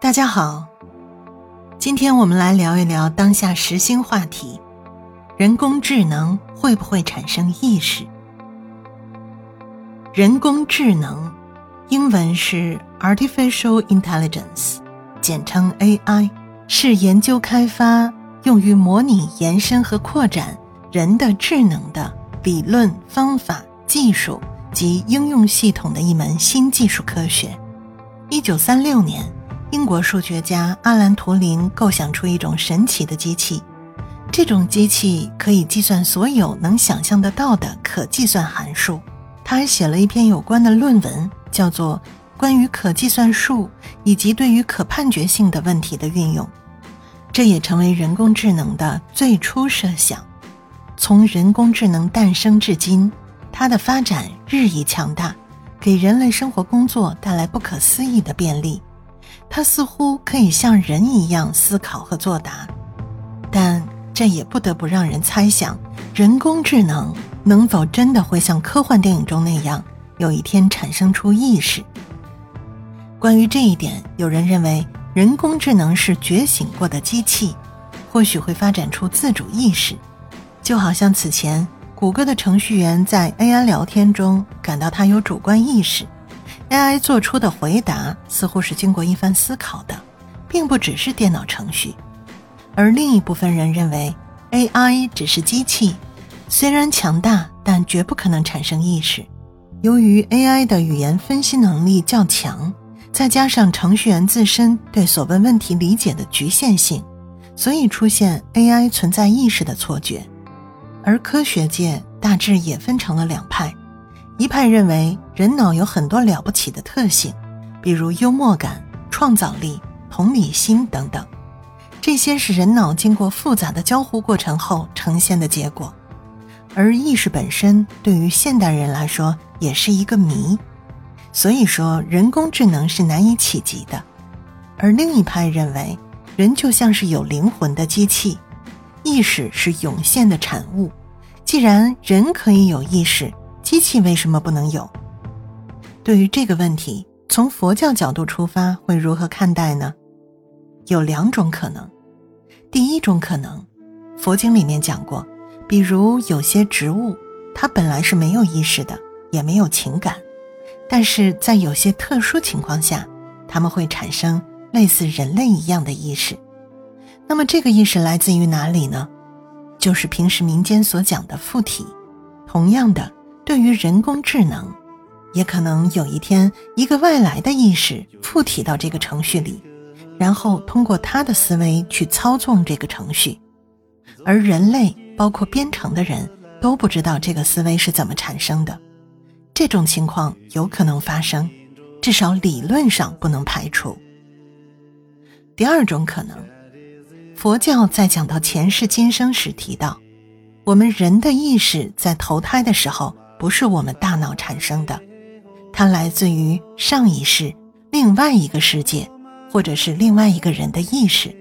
大家好，今天我们来聊一聊当下时兴话题：人工智能会不会产生意识？人工智能，英文是 Artificial Intelligence，简称 AI，是研究开发用于模拟、延伸和扩展人的智能的理论、方法、技术及应用系统的一门新技术科学。一九三六年。英国数学家阿兰·图灵构想出一种神奇的机器，这种机器可以计算所有能想象得到的可计算函数。他还写了一篇有关的论文，叫做《关于可计算数以及对于可判决性的问题的运用》，这也成为人工智能的最初设想。从人工智能诞生至今，它的发展日益强大，给人类生活工作带来不可思议的便利。它似乎可以像人一样思考和作答，但这也不得不让人猜想：人工智能能否真的会像科幻电影中那样，有一天产生出意识？关于这一点，有人认为人工智能是觉醒过的机器，或许会发展出自主意识，就好像此前谷歌的程序员在 AI 聊天中感到它有主观意识。AI 做出的回答似乎是经过一番思考的，并不只是电脑程序。而另一部分人认为，AI 只是机器，虽然强大，但绝不可能产生意识。由于 AI 的语言分析能力较强，再加上程序员自身对所问问题理解的局限性，所以出现 AI 存在意识的错觉。而科学界大致也分成了两派。一派认为人脑有很多了不起的特性，比如幽默感、创造力、同理心等等，这些是人脑经过复杂的交互过程后呈现的结果。而意识本身对于现代人来说也是一个谜，所以说人工智能是难以企及的。而另一派认为，人就像是有灵魂的机器，意识是涌现的产物。既然人可以有意识，机器为什么不能有？对于这个问题，从佛教角度出发，会如何看待呢？有两种可能。第一种可能，佛经里面讲过，比如有些植物，它本来是没有意识的，也没有情感，但是在有些特殊情况下，它们会产生类似人类一样的意识。那么这个意识来自于哪里呢？就是平时民间所讲的附体。同样的。对于人工智能，也可能有一天，一个外来的意识附体到这个程序里，然后通过他的思维去操纵这个程序，而人类，包括编程的人都不知道这个思维是怎么产生的。这种情况有可能发生，至少理论上不能排除。第二种可能，佛教在讲到前世今生时提到，我们人的意识在投胎的时候。不是我们大脑产生的，它来自于上一世另外一个世界，或者是另外一个人的意识。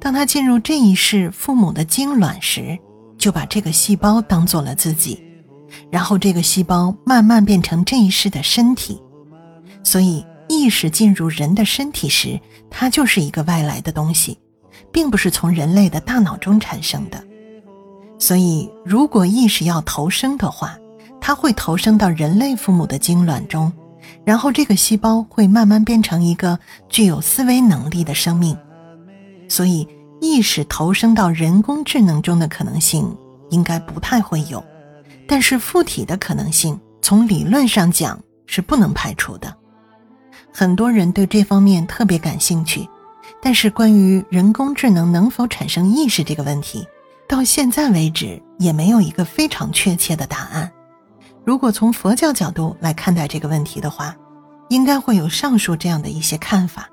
当他进入这一世父母的精卵时，就把这个细胞当做了自己，然后这个细胞慢慢变成这一世的身体。所以，意识进入人的身体时，它就是一个外来的东西，并不是从人类的大脑中产生的。所以，如果意识要投生的话，它会投生到人类父母的精卵中，然后这个细胞会慢慢变成一个具有思维能力的生命。所以，意识投生到人工智能中的可能性应该不太会有，但是附体的可能性从理论上讲是不能排除的。很多人对这方面特别感兴趣，但是关于人工智能能否产生意识这个问题，到现在为止也没有一个非常确切的答案。如果从佛教角度来看待这个问题的话，应该会有上述这样的一些看法：